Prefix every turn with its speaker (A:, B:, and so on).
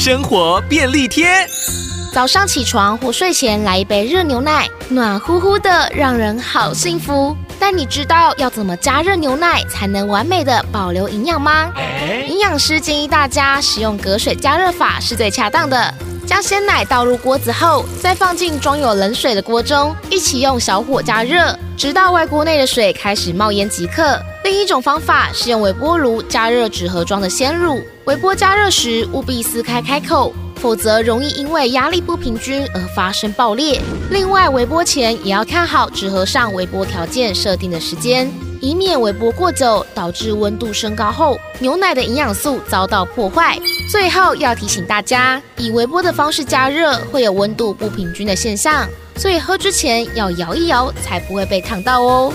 A: 生活便利贴。
B: 早上起床或睡前来一杯热牛奶，暖乎乎的，让人好幸福。但你知道要怎么加热牛奶才能完美的保留营养吗？营养师建议大家使用隔水加热法是最恰当的。将鲜奶倒入锅子后，再放进装有冷水的锅中，一起用小火加热，直到外锅内的水开始冒烟即可。另一种方法是用微波炉加热纸盒装的鲜乳，微波加热时务必撕开开口。否则容易因为压力不平均而发生爆裂。另外，微波前也要看好纸盒上微波条件设定的时间，以免微波过久导致温度升高后牛奶的营养素遭到破坏。最后要提醒大家，以微波的方式加热会有温度不平均的现象，所以喝之前要摇一摇，才不会被烫到哦。